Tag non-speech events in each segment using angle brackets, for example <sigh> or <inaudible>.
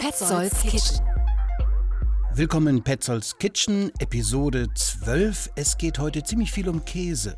Petzolds Kitchen. Willkommen in Petzolds Kitchen, Episode 12. Es geht heute ziemlich viel um Käse.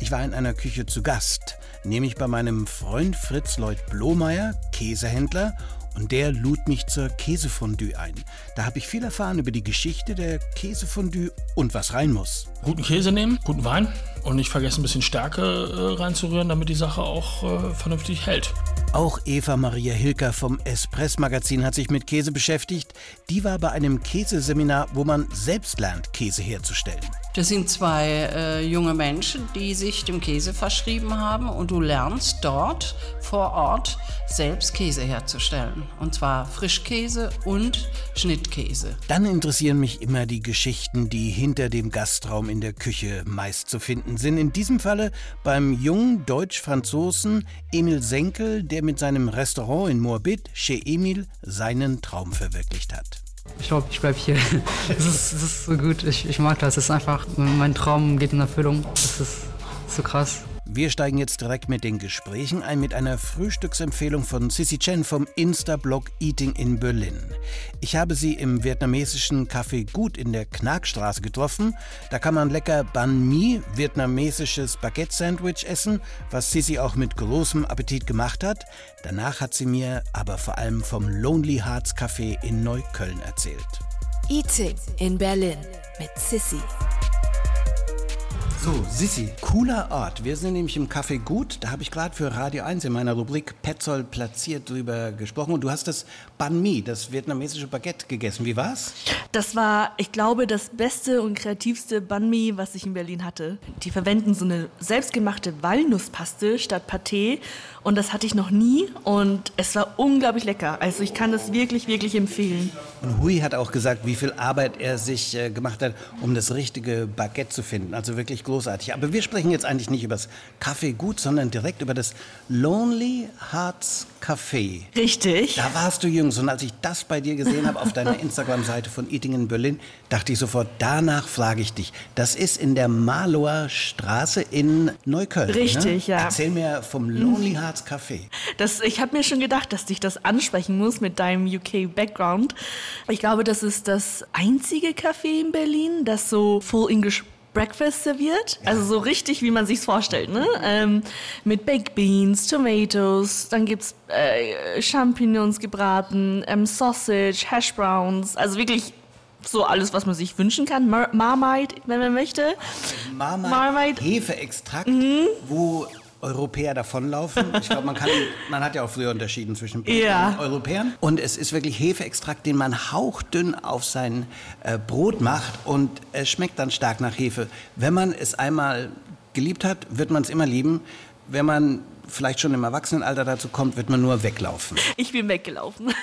Ich war in einer Küche zu Gast, nämlich bei meinem Freund Fritz Lloyd Blomeyer, Käsehändler, und der lud mich zur Käsefondue ein. Da habe ich viel erfahren über die Geschichte der Käsefondue und was rein muss. Guten Käse nehmen, guten Wein und nicht vergessen, ein bisschen Stärke äh, reinzurühren, damit die Sache auch äh, vernünftig hält. Auch Eva Maria Hilker vom Espress Magazin hat sich mit Käse beschäftigt. Die war bei einem Käseseminar, wo man selbst lernt, Käse herzustellen. Das sind zwei äh, junge Menschen, die sich dem Käse verschrieben haben und du lernst dort vor Ort selbst Käse herzustellen. Und zwar Frischkäse und Schnittkäse. Dann interessieren mich immer die Geschichten, die hinter dem Gastraum in der Küche meist zu finden sind. In diesem Falle beim jungen Deutsch-Franzosen Emil Senkel, der mit seinem Restaurant in Moabit, Chez Emil, seinen Traum verwirklicht hat. Ich glaube, ich bleibe hier. <laughs> Es ist, es ist so gut. Ich, ich mag das. Es ist einfach, mein Traum geht in Erfüllung. Das ist so krass. Wir steigen jetzt direkt mit den Gesprächen ein mit einer Frühstücksempfehlung von Sissy Chen vom Insta-Blog Eating in Berlin. Ich habe sie im vietnamesischen Café Gut in der Knagstraße getroffen. Da kann man lecker Banh Mi, vietnamesisches Baguette-Sandwich essen, was Sissy auch mit großem Appetit gemacht hat. Danach hat sie mir aber vor allem vom Lonely Hearts Café in Neukölln erzählt. Eating in Berlin mit Sissy. So, Sissi, cooler Ort. Wir sind nämlich im Café Gut. Da habe ich gerade für Radio 1 in meiner Rubrik Petzold platziert drüber gesprochen. Und du hast das Banh Mi, das vietnamesische Baguette, gegessen. Wie war's? Das war, ich glaube, das beste und kreativste Banh Mi, was ich in Berlin hatte. Die verwenden so eine selbstgemachte Walnusspaste statt Pâté. Und das hatte ich noch nie. Und es war unglaublich lecker. Also ich kann das wirklich, wirklich empfehlen. Und Hui hat auch gesagt, wie viel Arbeit er sich äh, gemacht hat, um das richtige Baguette zu finden. Also wirklich großartig. Aber wir sprechen jetzt eigentlich nicht über das Café Gut, sondern direkt über das Lonely Hearts Café. Richtig. Da warst du jüngst und als ich das bei dir gesehen habe auf deiner <laughs> Instagram-Seite von Eating in Berlin, dachte ich sofort, danach frage ich dich. Das ist in der Marlower Straße in Neukölln. Richtig, ne? ja. Erzähl mir vom Lonely Hearts Café. Das, ich habe mir schon gedacht, dass dich das ansprechen muss mit deinem UK-Background. Ich glaube, das ist das einzige Café in Berlin, das so Full English Breakfast serviert. Also so richtig, wie man sich's vorstellt. Ne? Ähm, mit Baked Beans, Tomatoes, dann gibt's äh, Champignons gebraten, ähm, Sausage, Hash Browns. Also wirklich so alles, was man sich wünschen kann. Mar Marmite, wenn man möchte. Marmite, Marmite. Hefeextrakt, Mhm. wo Europäer davonlaufen. Ich glaube, man, kann- man hat ja auch früher unterschieden zwischen Ja. und Europäern. Und es ist wirklich Hefeextrakt, den man hauchdünn auf sein äh, Brot macht und es schmeckt dann stark nach Hefe. Wenn man es einmal geliebt hat, wird man es immer lieben. Wenn man vielleicht schon im Erwachsenenalter dazu kommt, wird man nur weglaufen. Ich bin weggelaufen.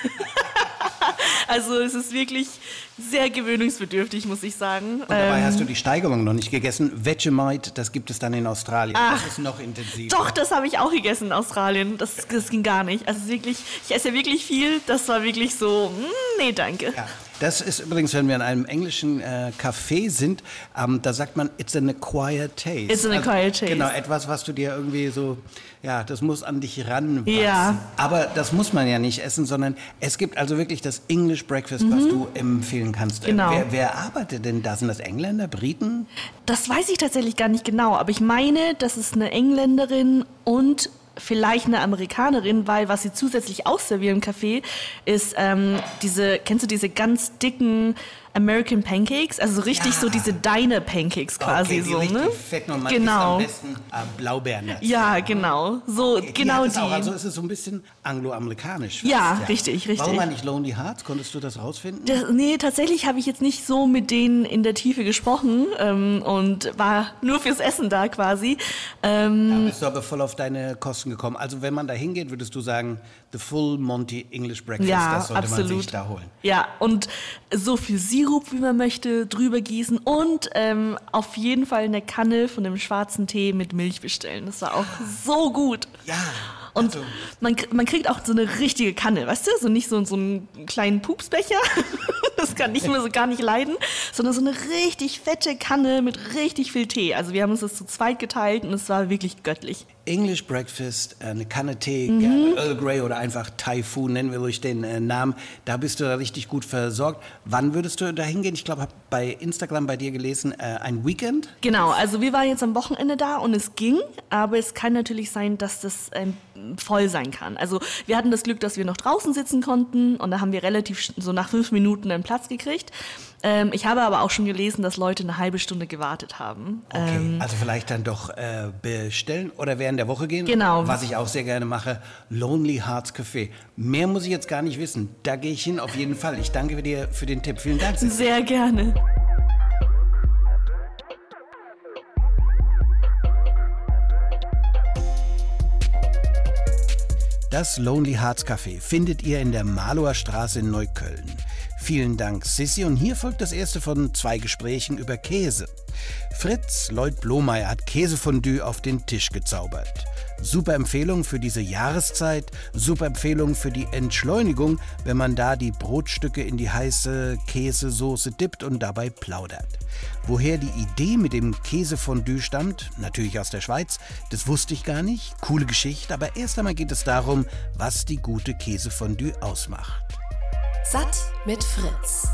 <laughs> also es ist wirklich sehr gewöhnungsbedürftig, muss ich sagen. Und dabei Ähm, hast du die Steigerung noch nicht gegessen. Vegemite, das gibt es dann in Australien. das ist noch intensiver. Doch, das habe ich auch gegessen in Australien. Das, das ging gar nicht. Also wirklich, ich esse ja wirklich viel. Das war wirklich so, mm, nee, danke. Ja, das ist übrigens, wenn wir in einem englischen äh, Café sind, ähm, da sagt man, it's an acquired taste. It's an acquired taste. Genau, etwas, was du dir irgendwie so, ja, das muss an dich ranwachsen. Ja. Aber das muss man ja nicht essen, sondern es gibt also wirklich das English Breakfast, was du empfehlen kannst. Äh, Genau. Wer, wer arbeitet denn da? Sind das Engländer, Briten? Das weiß ich tatsächlich gar nicht genau, aber ich meine, das ist eine Engländerin und vielleicht eine Amerikanerin, weil was sie zusätzlich auch servieren im Café ist ähm, diese, kennst du diese ganz dicken American Pancakes? Also so richtig Ja. so diese Diner Pancakes quasi okay, die so, ne? Fett und man genau. am besten äh, Blaubeeren. Ja, genau. So, Die genau es die. Auch, also ist es so ein bisschen angloamerikanisch. fast, Ja, richtig, richtig. Warum eigentlich Lonely Hearts? Konntest du das rausfinden? Das, nee, tatsächlich habe ich jetzt nicht so mit denen in der Tiefe gesprochen ähm, und war nur fürs Essen da quasi. Ähm, Da bist du aber voll auf deine Kosten gekommen. Also wenn man da hingeht, würdest du sagen, the full Monty English Breakfast, ja, das sollte absolut. man sich da holen. Ja, und so viel Sirup, wie man möchte, drüber gießen und ähm, auf jeden Fall eine Kanne von dem schwarzen Tee mit Milch bestellen. Das war auch so gut. Ja. Und also, man, man kriegt auch so eine richtige Kanne, weißt du? So nicht so, so einen kleinen Pupsbecher, <laughs> Das kann ich mir so gar nicht leiden, sondern so eine richtig fette Kanne mit richtig viel Tee. Also wir haben uns das zu zweit geteilt und es war wirklich göttlich. English Breakfast, eine Kanne Tee, mhm. Earl Grey oder einfach Typhoon, nennen wir ruhig den äh, Namen. Da bist du richtig gut versorgt. Wann würdest du da hingehen? Ich glaube, habe bei Instagram bei dir gelesen, äh, ein Weekend? Genau, also wir waren jetzt am Wochenende da und es ging, aber es kann natürlich sein, dass das ähm, voll sein kann. Also wir hatten das Glück, dass wir noch draußen sitzen konnten und da haben wir relativ so nach fünf Minuten einen Platz gekriegt. Ähm, ich habe aber auch schon gelesen, dass Leute eine halbe Stunde gewartet haben. Okay, ähm, also vielleicht dann doch äh, bestellen oder während der Woche gehen. Genau. Was ich auch sehr gerne mache, Lonely Hearts Café. Mehr muss ich jetzt gar nicht wissen. Da gehe ich hin auf jeden Fall. Ich danke dir für den Tipp. Vielen Dank. Sehr gerne. Das Lonely Hearts Café findet ihr in der Malower Straße in Neukölln. Vielen Dank, Sissi. Und hier folgt das erste von zwei Gesprächen über Käse. Fritz Lloyd Blomeyer hat Käsefondue auf den Tisch gezaubert. Super Empfehlung für diese Jahreszeit, super Empfehlung für die Entschleunigung, wenn man da die Brotstücke in die heiße Käsesoße dippt und dabei plaudert. Woher die Idee mit dem Käsefondue stammt, natürlich aus der Schweiz, das wusste ich gar nicht. Coole Geschichte, aber erst einmal geht es darum, was die gute Käsefondue ausmacht. Satt mit Fritz.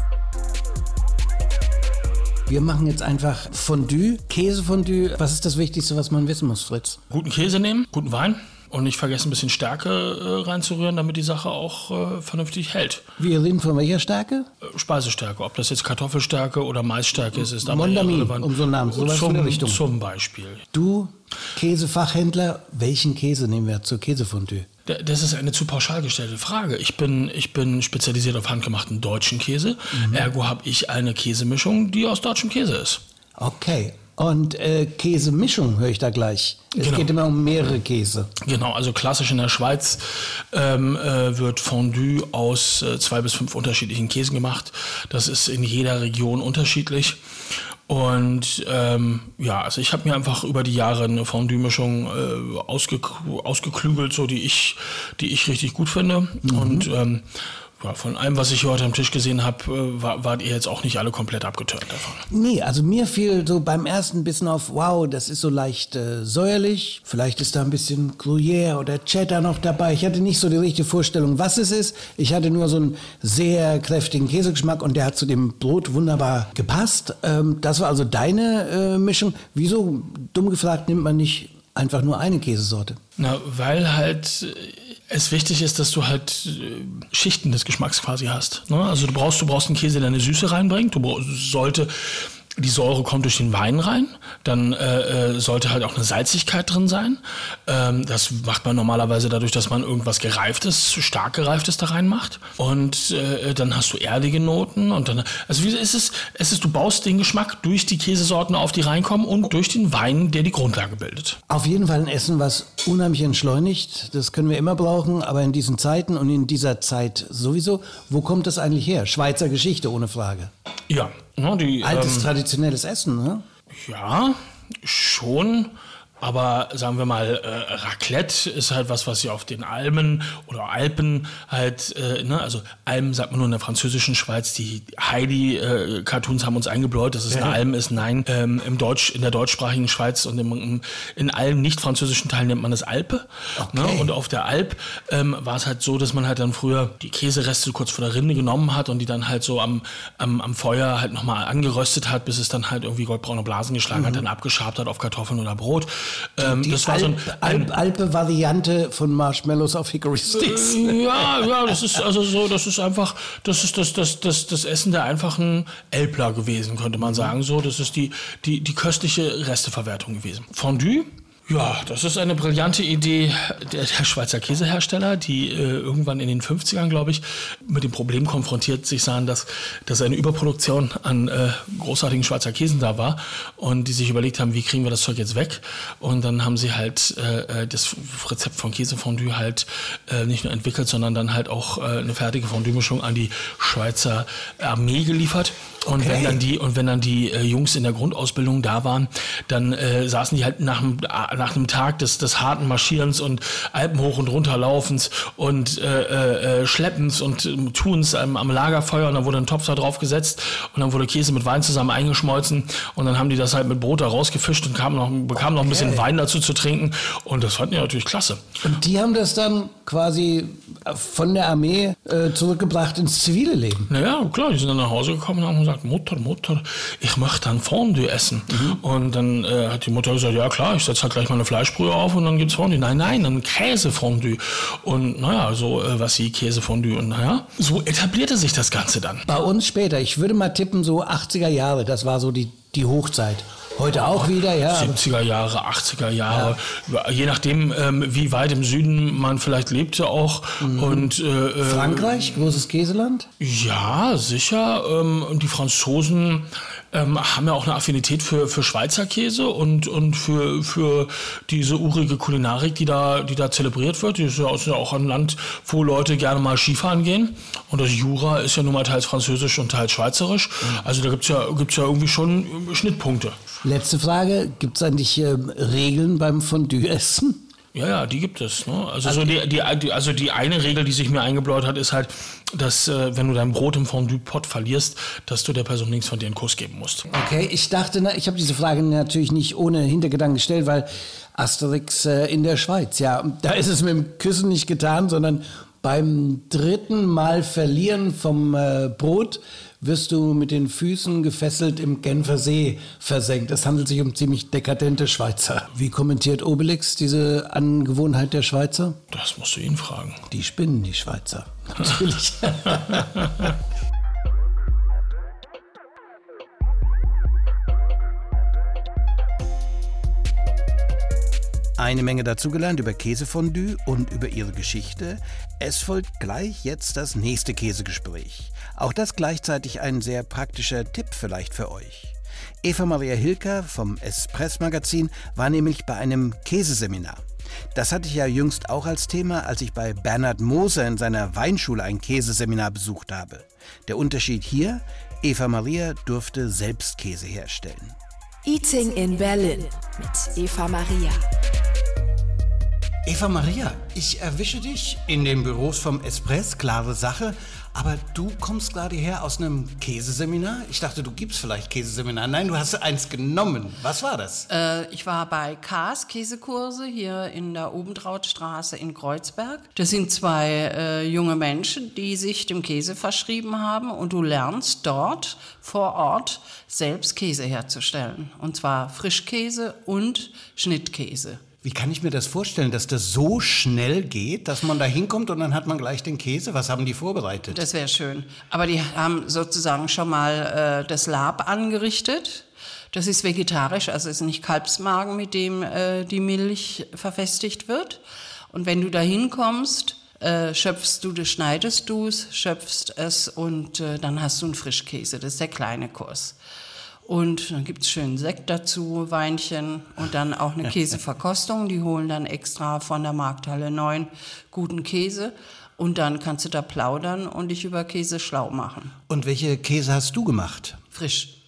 Wir machen jetzt einfach Fondue, Käsefondue. Was ist das Wichtigste, was man wissen muss, Fritz? Guten Käse nehmen, guten Wein und nicht vergessen, ein bisschen Stärke äh, reinzurühren, damit die Sache auch äh, vernünftig hält. Wir reden von welcher Stärke? Äh, Speisestärke. Ob das jetzt Kartoffelstärke oder Maisstärke ist, ist aber Mondamin, um so einen Namen, so zum, Richtung. zum Beispiel. Du, Käsefachhändler, welchen Käse nehmen wir zur Käsefondue? Das ist eine zu pauschal gestellte Frage. Ich bin, ich bin spezialisiert auf handgemachten deutschen Käse. Mhm. Ergo habe ich eine Käsemischung, die aus deutschem Käse ist. Okay. Und äh, Käsemischung höre ich da gleich. Es genau. geht immer um mehrere Käse. Genau, also klassisch in der Schweiz ähm, äh, wird Fondue aus äh, zwei bis fünf unterschiedlichen Käsen gemacht. Das ist in jeder Region unterschiedlich. Und ähm, ja, also ich habe mir einfach über die Jahre eine Fondue-Mischung äh, ausge ausgeklügelt, so die ich, die ich richtig gut finde. Mhm. Und ähm, ja, von allem, was ich hier heute am Tisch gesehen habe, äh, war, wart ihr jetzt auch nicht alle komplett abgeturnt davon. Nee, also mir fiel so beim ersten bisschen auf, wow, das ist so leicht äh, säuerlich. Vielleicht ist da ein bisschen Gruyère oder Cheddar noch dabei. Ich hatte nicht so die richtige Vorstellung, was es ist. Ich hatte nur so einen sehr kräftigen Käsegeschmack und der hat zu dem Brot wunderbar gepasst. Ähm, das war also deine äh, Mischung. Wieso, dumm gefragt, nimmt man nicht einfach nur eine Käsesorte? Na, weil halt es wichtig ist, dass du halt äh, Schichten des Geschmacks quasi hast. Ne? Also du brauchst, du brauchst einen Käse, der eine Süße reinbringt. Du sollte die Säure kommt durch den Wein rein, dann äh, äh, sollte halt auch eine Salzigkeit drin sein. Ähm, das macht man normalerweise dadurch, dass man irgendwas gereiftes, stark gereiftes da reinmacht. Und äh, dann hast du erdige Noten und dann, also wie ist es, es ist, du baust den Geschmack durch die Käsesorten auf, die reinkommen und durch den Wein, der die Grundlage bildet. Auf jeden Fall ein Essen, was unheimlich entschleunigt. Das können wir immer brauchen, aber in diesen Zeiten und in dieser Zeit sowieso. Wo kommt das eigentlich her? Schweizer Geschichte, ohne Frage. Ja, die, Altes ähm, traditionelles Essen, ne? Ja, schon. Aber sagen wir mal, äh, Raclette ist halt was, was sie auf den Almen oder Alpen halt, äh, ne, also Almen sagt man nur in der französischen Schweiz, die Heidi-Cartoons äh, haben uns eingebläut, dass es eine Alm ist. Nein, ähm, im Deutsch, in der deutschsprachigen Schweiz und im, in allen nicht französischen Teilen nennt man es Alpe. Okay. Ne? Und auf der Alp ähm, war es halt so, dass man halt dann früher die Käsereste kurz vor der Rinde genommen hat und die dann halt so am, am, am Feuer halt nochmal angeröstet hat, bis es dann halt irgendwie goldbraune Blasen geschlagen mhm. hat, dann abgeschabt hat auf Kartoffeln oder Brot. Ähm, die das war so ein, ein Alpe-Variante von Marshmallows auf Hickory Sticks. Äh, ja, ja, das ist also so, das ist einfach, das ist das, das, das, das Essen der einfachen Elbler gewesen, könnte man sagen. So, das ist die, die, die köstliche Resteverwertung gewesen. Fondue ja, das ist eine brillante Idee der, der Schweizer Käsehersteller, die äh, irgendwann in den 50ern, glaube ich, mit dem Problem konfrontiert sich sahen, dass, dass eine Überproduktion an äh, großartigen Schweizer Käsen da war und die sich überlegt haben, wie kriegen wir das Zeug jetzt weg? Und dann haben sie halt äh, äh das Rezept von Käsefondue halt äh, nicht nur entwickelt, sondern dann halt auch äh, eine fertige Fondue-Mischung an die Schweizer Armee geliefert. Und Okay. wenn dann die und wenn dann die Jungs in der Grundausbildung da waren, dann saßen die halt nach äh, nach einem Tag des des harten Marschierens und Alpen hoch und runter laufens und äh, äh, Schleppens und äh, Tuns am, am Lagerfeuer und dann wurde ein Topf da drauf gesetzt und dann wurde Käse mit Wein zusammen eingeschmolzen und dann haben die das halt mit Brot da rausgefischt und kamen noch, bekamen noch ein bisschen Wein dazu zu trinken und das fanden die natürlich klasse. Und die haben das dann quasi von der Armee äh, zurückgebracht ins zivile Leben. Naja, klar, die sind dann nach Hause gekommen und haben gesagt, Mutter, Mutter, ich möchte ein Fondue essen. Und dann äh, hat die Mutter gesagt, ja klar, ich setze halt gleich mal eine Fleischbrühe auf und dann gibt's Fondue. Nein, nein, ein Käsefondue. Und naja, so äh, was sie Käsefondue. Und naja, so etablierte sich das Ganze dann. Bei uns später, ich würde mal tippen, so 80er Jahre, das war so die, die Hochzeit. Heute auch wieder, ja. aber- 70er Jahre, 80er Jahre, je nachdem, ähm, wie weit im Süden man vielleicht lebte auch. Und äh, äh, Frankreich, großes Käseland? Ja, sicher. Ähm, und die Franzosen ähm, haben ja auch eine Affinität für, für Schweizer Käse und, und für, für diese urige Kulinarik, die da, die da zelebriert wird. Die ist ja auch- ein Land, wo Leute gerne mal Skifahren gehen. Und das Jura ist ja nun mal teils französisch und teils schweizerisch. Also da gibt's ja, gibt's ja irgendwie schon äh, Schnittpunkte. Letzte Frage, gibt es eigentlich ähm, Regeln beim Fondue-Essen? Ja, ja, die gibt es. Ne? Also, so die, die, also die eine Regel, die sich mir eingebläut hat, ist halt, dass äh, wenn du dein Brot im Fondue-Pot verlierst, dass du der Person links von dir einen Kuss geben musst. Okay, ich dachte, ich habe diese Frage natürlich nicht ohne Hintergedanken gestellt, weil Asterix äh, in der Schweiz, ja, da ist es mit dem Küssen nicht getan, sondern beim dritten Mal Verlieren vom äh, Brot wirst du mit den Füßen gefesselt im Genfer See versenkt. Es handelt sich um ziemlich dekadente Schweizer. Wie kommentiert Obelix diese Angewohnheit der Schweizer? Das musst du ihn fragen. Die spinnen, die Schweizer. <laughs> Natürlich. Eine Menge dazugelernt über Käsefondue und über ihre Geschichte. Es folgt gleich jetzt das nächste Käsegespräch. Auch das gleichzeitig ein sehr praktischer Tipp vielleicht für euch. Eva Maria Hilker vom Espress-Magazin war nämlich bei einem Käseseminar. Das hatte ich ja jüngst auch als Thema, als ich bei Bernhard Moser in seiner Weinschule ein Käseseminar besucht habe. Der Unterschied hier, Eva Maria durfte selbst Käse herstellen. Eating in Berlin mit Eva Maria. Eva Maria, ich erwische dich in den Büros vom Espress, klare Sache. Aber du kommst gerade her aus einem Käseseminar. Ich dachte, du gibst vielleicht Käseseminar. Nein, du hast eins genommen. Was war das? Äh, ich war bei Kars Käsekurse hier in der Obentrautstraße in Kreuzberg. Das sind zwei äh, junge Menschen, die sich dem Käse verschrieben haben und du lernst dort vor Ort selbst Käse herzustellen. Und zwar Frischkäse und Schnittkäse. Wie kann ich mir das vorstellen, dass das so schnell geht, dass man da hinkommt und dann hat man gleich den Käse? Was haben die vorbereitet? Das wäre schön. Aber die haben sozusagen schon mal äh, das Lab angerichtet. Das ist vegetarisch, also ist nicht Kalbsmagen, mit dem äh, die Milch verfestigt wird. Und wenn du da hinkommst, äh, schöpfst du das, schneidest du es, schöpfst es und äh, dann hast du einen Frischkäse. Das ist der kleine Kurs. Und dann gibt's schön Sekt dazu, Weinchen und dann auch eine <laughs> Käseverkostung. Die holen dann extra von der Markthalle 9 guten Käse. Und dann kannst du da plaudern und dich über Käse schlau machen. Und welche Käse hast du gemacht? Frisch.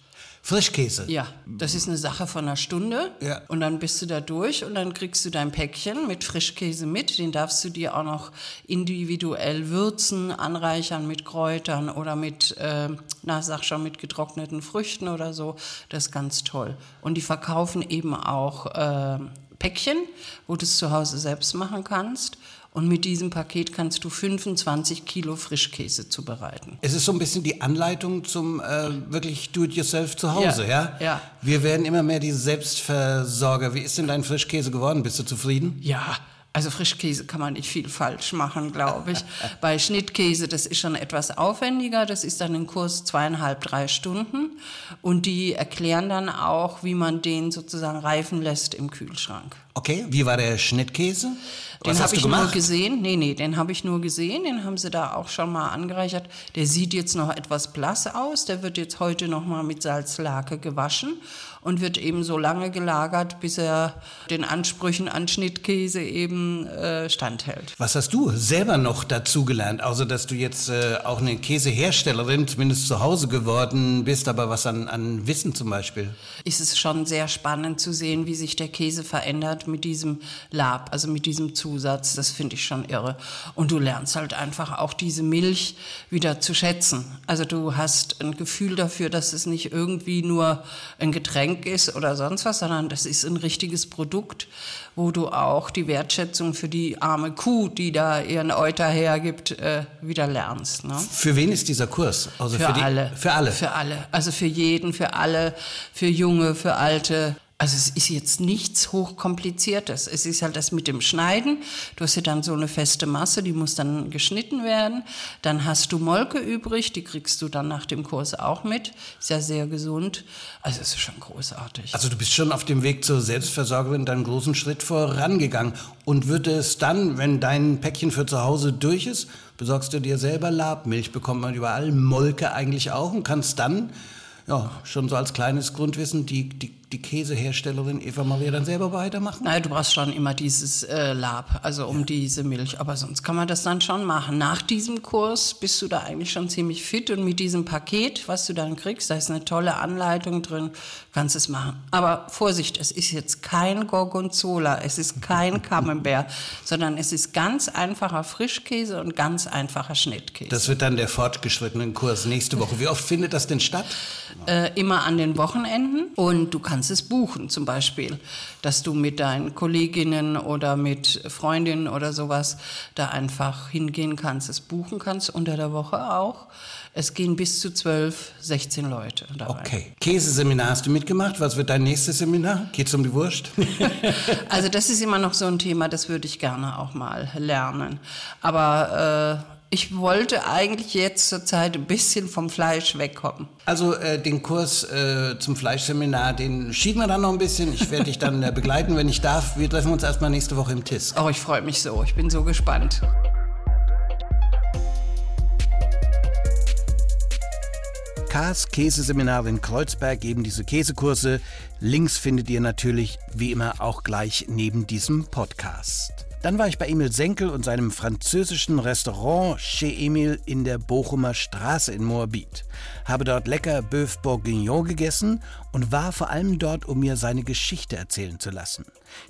Frischkäse. Ja, das ist eine Sache von einer Stunde. Ja. Und dann bist du da durch und dann kriegst du dein Päckchen mit Frischkäse mit. Den darfst du dir auch noch individuell würzen, anreichern mit Kräutern oder mit, äh, na sag schon, mit getrockneten Früchten oder so. Das ist ganz toll. Und die verkaufen eben auch äh, Päckchen, wo du es zu Hause selbst machen kannst. Und mit diesem Paket kannst du 25 Kilo Frischkäse zubereiten. Es ist so ein bisschen die Anleitung zum äh, wirklich Do-it-yourself zu Hause, ja. Ja, ja. Wir werden immer mehr die Selbstversorger. Wie ist denn dein Frischkäse geworden? Bist du zufrieden? Ja, also Frischkäse kann man nicht viel falsch machen, glaube ich. <laughs> Bei Schnittkäse, das ist schon etwas aufwendiger. Das ist dann ein Kurs zweieinhalb, drei Stunden. Und die erklären dann auch, wie man den sozusagen reifen lässt im Kühlschrank. Okay, wie war der Schnittkäse? Den Was habe ich nur gemacht? gesehen. Nee, nee, den habe ich nur gesehen. Den haben sie da auch schon mal angereichert. Der sieht jetzt noch etwas blass aus. Der wird jetzt heute noch mal mit Salzlake gewaschen und wird eben so lange gelagert, bis er den Ansprüchen an Schnittkäse eben äh, standhält. Was hast du selber noch dazugelernt, außer dass du jetzt äh, auch eine Käseherstellerin, zumindest zu Hause geworden bist, aber was an, an Wissen zum Beispiel? Ist es schon sehr spannend zu sehen, wie sich der Käse verändert mit diesem Lab, also mit diesem Zusatz. Das finde ich schon irre. Und du lernst halt einfach auch diese Milch wieder zu schätzen. Also du hast ein Gefühl dafür, dass es nicht irgendwie nur ein Getränk ist oder sonst was, sondern das ist ein richtiges Produkt, wo du auch die Wertschätzung für die arme Kuh, die da ihren Euter hergibt, äh, wieder lernst. Ne? Für wen ist dieser Kurs? Also Für, die, alle. Für alle. Für alle. Also für jeden, für alle, für Junge, für Alte. Also es ist jetzt nichts hochkompliziertes. Es ist halt das mit dem Schneiden. Du hast ja dann so eine feste Masse, die muss dann geschnitten werden. Dann hast du Molke übrig, die kriegst du dann nach dem Kurs auch mit. Ist ja sehr gesund. Also es ist schon großartig. Also du bist schon auf dem Weg zur Selbstversorgerin dann einen großen Schritt vorangegangen. Und wird es dann, wenn dein Päckchen für zu Hause durch ist, besorgst du dir selber Labmilch, bekommt man überall, Molke eigentlich auch und kannst dann, ja, schon so als kleines Grundwissen, die, die, die Käseherstellerin Eva Maria dann selber weitermachen? Nein, du brauchst schon immer dieses äh, Lab, also um diese Milch. Aber sonst kann man das dann schon machen. Nach diesem Kurs bist du da eigentlich schon ziemlich fit und mit diesem Paket, was du dann kriegst, da ist eine tolle Anleitung drin, kannst es machen. Aber Vorsicht, es ist jetzt kein Gorgonzola, es ist kein <laughs> Camembert, sondern es ist ganz einfacher Frischkäse und ganz einfacher Schnittkäse. Das wird dann der fortgeschrittene Kurs nächste Woche. Wie oft findet das denn statt? äh, immer an den Wochenenden und du kannst es buchen zum Beispiel, dass du mit deinen Kolleginnen oder mit Freundinnen oder sowas da einfach hingehen kannst, es buchen kannst, unter der Woche auch. Es gehen bis zu 12, 16 Leute dabei. Okay. Käseseminar hast du mitgemacht. Was wird dein nächstes Seminar? Geht's um die Wurst? <laughs> Also das ist immer noch so ein Thema, das würde ich gerne auch mal lernen. Aber äh, ich wollte eigentlich jetzt zur Zeit ein bisschen vom Fleisch wegkommen. Also äh, den Kurs äh, zum Fleischseminar, den schieben wir dann noch ein bisschen. Ich werde dich dann äh, begleiten, wenn ich darf. Wir treffen uns erstmal nächste Woche im TIS. Oh, ich freue mich so. Ich bin so gespannt. Kars Käseseminar in Kreuzberg geben diese Käsekurse. Links findet ihr natürlich wie immer auch gleich neben diesem Podcast. Dann war ich bei Emil Senkel und seinem französischen Restaurant Chez Emil in der Bochumer Straße in Moabit. Habe dort lecker Bœuf Bourguignon gegessen und war vor allem dort, um mir seine Geschichte erzählen zu lassen.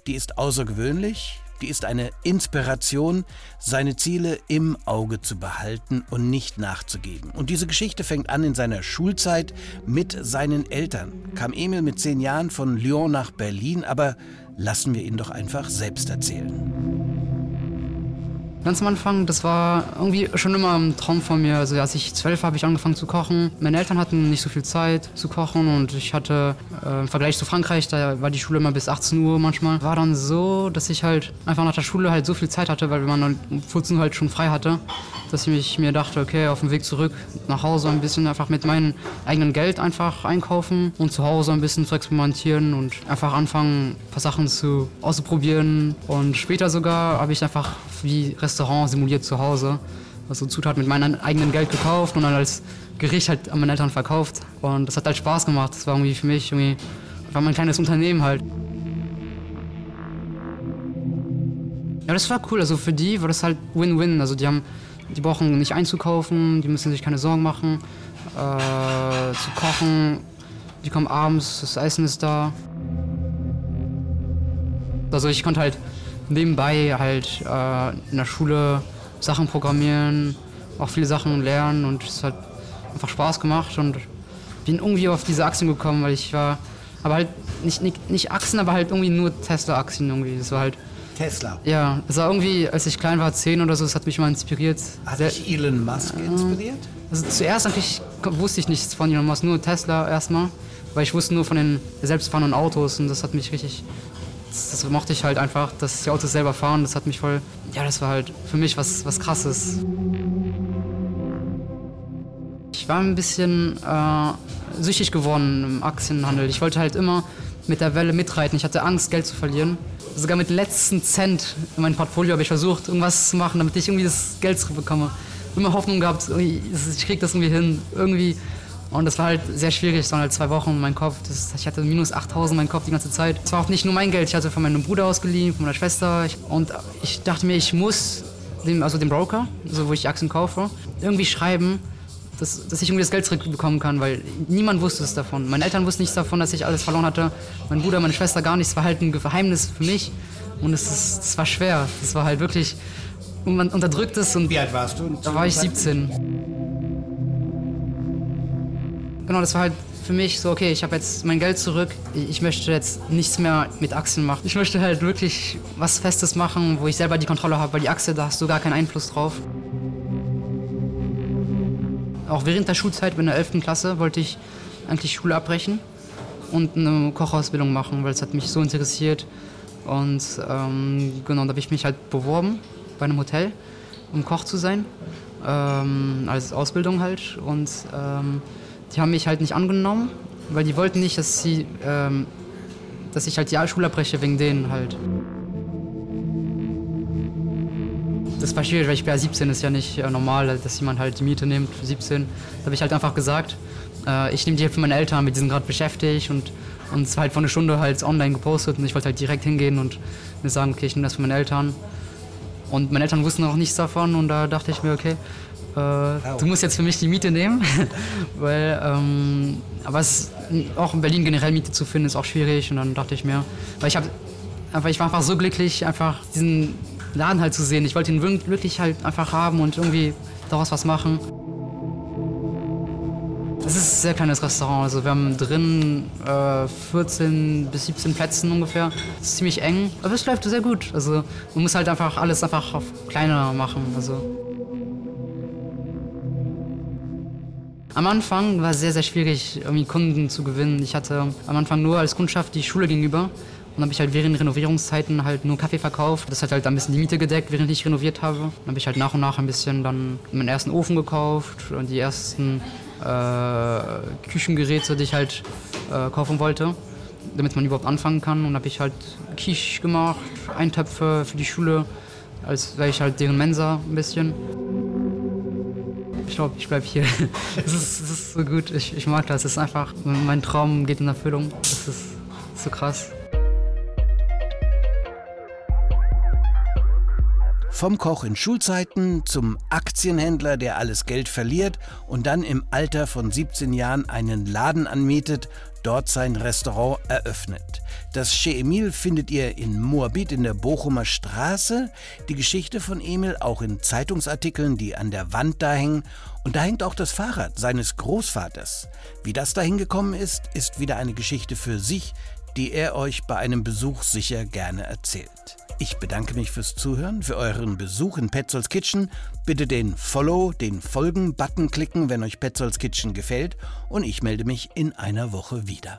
Die ist außergewöhnlich, die ist eine Inspiration, seine Ziele im Auge zu behalten und nicht nachzugeben. Und diese Geschichte fängt an in seiner Schulzeit mit seinen Eltern. Kam Emil mit zehn Jahren von Lyon nach Berlin, aber lassen wir ihn doch einfach selbst erzählen. Ganz am Anfang, das war irgendwie schon immer ein Traum von mir. Also als ich zwölf habe ich angefangen zu kochen. Meine Eltern hatten nicht so viel Zeit zu kochen und ich hatte äh, im Vergleich zu Frankreich, da war die Schule immer bis 18 Uhr manchmal. War dann so, dass ich halt einfach nach der Schule halt so viel Zeit hatte, weil man dann um 14 Uhr halt schon frei hatte, dass ich mir dachte, okay, auf dem Weg zurück nach Hause ein bisschen einfach mit meinem eigenen Geld einfach einkaufen und zu Hause ein bisschen zu experimentieren und einfach anfangen, ein paar Sachen zu auszuprobieren. Und später sogar habe ich einfach wie Restaurant simuliert zu Hause. Also Zutaten mit meinem eigenen Geld gekauft und dann als Gericht halt an meine Eltern verkauft. Und das hat halt Spaß gemacht. Das war irgendwie für mich irgendwie war mein kleines Unternehmen halt. Ja, das war cool. Also für die war das halt Win-Win. Also die haben, die brauchen nicht einzukaufen, die müssen sich keine Sorgen machen, äh, zu kochen. Die kommen abends, das Essen ist da. Also ich konnte halt nebenbei halt äh, in der Schule Sachen programmieren, auch viele Sachen lernen und es hat einfach Spaß gemacht und bin irgendwie auf diese Achsen gekommen, weil ich war, aber halt nicht, nicht, nicht Achsen, aber halt irgendwie nur Tesla-Achsen irgendwie. Das war halt, Tesla. ja, es war irgendwie, als ich klein war, zehn oder so, das hat mich mal inspiriert. Hat Sehr- dich Elon Musk inspiriert? also zuerst eigentlich wusste ich nichts von Elon Musk, nur Tesla erstmal, weil ich wusste nur von den selbstfahrenden Autos und das hat mich richtig, das, mochte ich halt einfach, dass die Autos selber fahren, das hat mich voll, ja, das war halt für mich was, was krasses. Ich war ein bisschen äh, süchtig geworden im Aktienhandel. Ich wollte halt immer mit der Welle mitreiten. Ich hatte Angst, Geld zu verlieren. sogar mit letzten Cent in mein Portfolio habe ich versucht, irgendwas zu machen, damit ich irgendwie das Geld zurückbekomme. Immer Hoffnung gehabt, ich kriege das irgendwie hin, irgendwie. Und das war halt sehr schwierig, es waren halt zwei Wochen in meinem Kopf. Das, ich hatte minus 8000 in meinem Kopf die ganze Zeit. Es war auch nicht nur mein Geld, ich hatte von meinem Bruder ausgeliehen, von meiner Schwester. und ich dachte mir, ich muss dem, also dem Broker, also wo ich Aktien kaufe, irgendwie schreiben, dass, dass ich irgendwie das Geld zurückbekommen kann, weil niemand wusste es davon. Meine Eltern wussten nichts davon, dass ich alles verloren hatte. Mein Bruder, meine Schwester gar nichts. Es war halt ein Geheimnis für mich. Und es, ist, es war schwer. Es war halt wirklich, man unterdrückt es. Und Wie alt warst du? Da war ich 17. Genau, das war halt für mich so, okay, ich habe jetzt mein Geld zurück. Ich möchte jetzt nichts mehr mit Aktien machen. Ich möchte halt wirklich was Festes machen, wo ich selber die Kontrolle habe, weil die Aktie, da hast du gar keinen Einfluss drauf. Auch während der Schulzeit, in der 11. Klasse, wollte ich eigentlich Schule abbrechen und eine Kochausbildung machen, weil es hat mich so interessiert. Und ähm, genau, da habe ich mich halt beworben bei einem Hotel, um Koch zu sein, ähm, als Ausbildung halt. Und ähm, die haben mich halt nicht angenommen, weil die wollten nicht, dass sie, ähm, dass ich halt die Schule abbreche wegen denen halt. Das war schwierig, weil ich bei 17 ist ja nicht äh, normal, dass jemand halt die Miete nimmt für 17. Da habe ich halt einfach gesagt, äh, ich nehme die halt für meine Eltern, mit die sind gerade beschäftigt und und es war halt vor einer Stunde halt online gepostet und ich wollte halt direkt hingehen und mir sagen, okay, ich nehme das für meine Eltern. Und meine Eltern wussten auch nichts davon und da dachte ich mir, okay, du musst jetzt für mich die Miete nehmen, <laughs> weil, ähm, aber es auch in Berlin generell Miete zu finden ist auch schwierig und dann dachte ich mir, weil ich habe, einfach, ich war einfach so glücklich, einfach diesen Laden halt zu sehen. Ich wollte ihn wirklich halt einfach haben und irgendwie daraus was machen. Es ist ein sehr kleines Restaurant. Also wir haben drin äh, 14 bis 17 Plätze ungefähr. Es ist ziemlich eng, aber es läuft sehr gut. Also man muss halt einfach alles einfach auf kleiner machen. Also Am Anfang war es sehr, sehr schwierig, irgendwie Kunden zu gewinnen. Ich hatte am Anfang nur als Kundschaft die Schule gegenüber und habe ich halt während Renovierungszeiten halt nur Kaffee verkauft. Das hat halt ein bisschen die Miete gedeckt, während ich renoviert habe. Dann habe ich halt nach und nach ein bisschen dann meinen ersten Ofen gekauft und die ersten äh, Küchengeräte, die ich halt äh, kaufen wollte, damit man überhaupt anfangen kann. Und habe ich halt Quiche gemacht, Eintöpfe für die Schule, als wäre ich halt deren Mensa ein bisschen. Ich glaube, ich bleibe hier. <laughs> Es ist, ist, so gut. Ich, ich mag das. Es ist einfach, mein Traum geht in Erfüllung. Das ist so krass. Vom Koch in Schulzeiten zum Aktienhändler, der alles Geld verliert und dann im Alter von 17 Jahren einen Laden anmietet, dort sein Restaurant eröffnet. Das Chez Emil findet ihr in Moabit in der Bochumer Straße. Die Geschichte von Emil auch in Zeitungsartikeln, die an der Wand da hängen. Und da hängt auch das Fahrrad seines Großvaters. Wie das dahin gekommen ist, ist wieder eine Geschichte für sich, die er euch bei einem Besuch sicher gerne erzählt. Ich bedanke mich fürs Zuhören, für euren Besuch in Petzolds Kitchen. Bitte den Follow, den Folgen-Button klicken, wenn euch Petzolds Kitchen gefällt. Und ich melde mich in einer Woche wieder.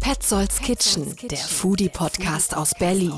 Petzolds Kitchen, der Foodie-Podcast aus Berlin.